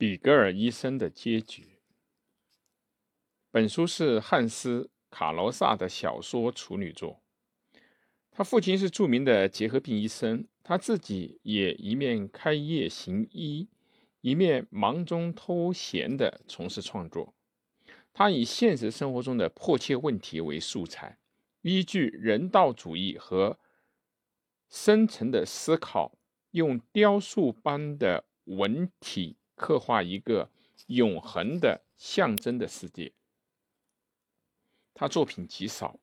比格尔医生的结局。本书是汉斯·卡罗萨的小说处女作。他父亲是著名的结核病医生，他自己也一面开业行医，一面忙中偷闲地从事创作。他以现实生活中的迫切问题为素材，依据人道主义和深层的思考，用雕塑般的文体。刻画一个永恒的象征的世界。他作品极少，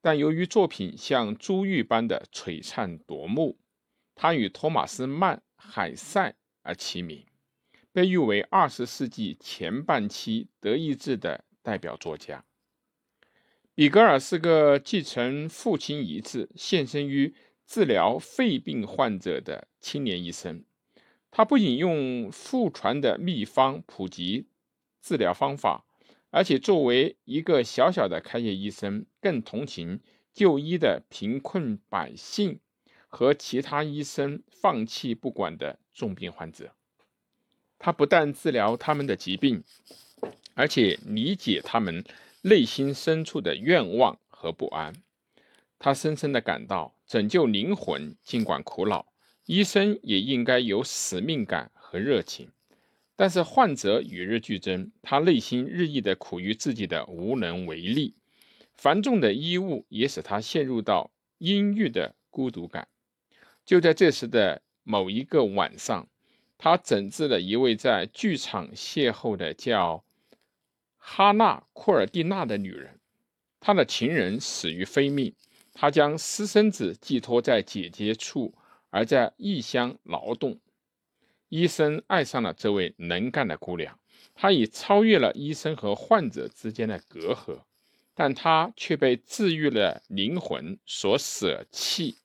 但由于作品像珠玉般的璀璨夺目，他与托马斯·曼、海塞而齐名，被誉为二十世纪前半期德意志的代表作家。比格尔是个继承父亲遗志、献身于治疗肺病患者的青年医生。他不仅用父传的秘方普及治疗方法，而且作为一个小小的开业医生，更同情就医的贫困百姓和其他医生放弃不管的重病患者。他不但治疗他们的疾病，而且理解他们内心深处的愿望和不安。他深深地感到，拯救灵魂尽管苦恼。医生也应该有使命感和热情，但是患者与日俱增，他内心日益的苦于自己的无能为力，繁重的医务也使他陷入到阴郁的孤独感。就在这时的某一个晚上，他诊治了一位在剧场邂逅的叫哈娜·库尔蒂娜的女人，他的情人死于非命，他将私生子寄托在姐姐处。而在异乡劳动，医生爱上了这位能干的姑娘，他已超越了医生和患者之间的隔阂，但他却被治愈了灵魂所舍弃，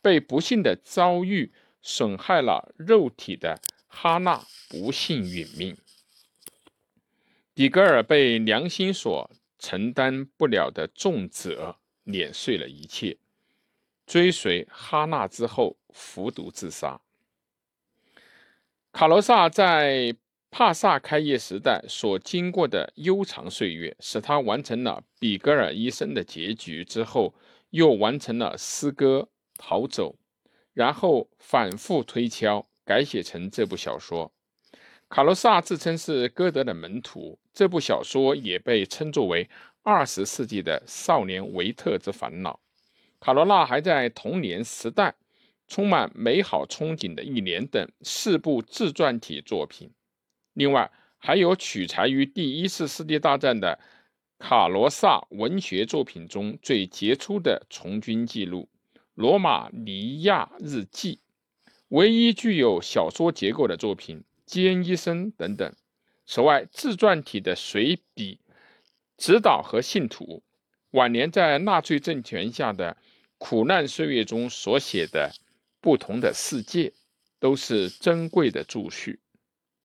被不幸的遭遇损害了肉体的哈娜不幸殒命。比格尔被良心所承担不了的重责碾碎了一切。追随哈娜之后，服毒自杀。卡罗萨在帕萨开业时代所经过的悠长岁月，使他完成了比格尔医生的结局之后，又完成了诗歌《逃走》，然后反复推敲，改写成这部小说。卡罗萨自称是歌德的门徒，这部小说也被称作为二十世纪的少年维特之烦恼。卡罗拉还在童年时代充满美好憧憬的一年等四部自传体作品，另外还有取材于第一次世界大战的卡罗萨文学作品中最杰出的从军记录《罗马尼亚日记》，唯一具有小说结构的作品《基恩医生》等等。此外，自传体的随笔《指导和信徒》，晚年在纳粹政权下的。苦难岁月中所写的不同的世界，都是珍贵的注叙。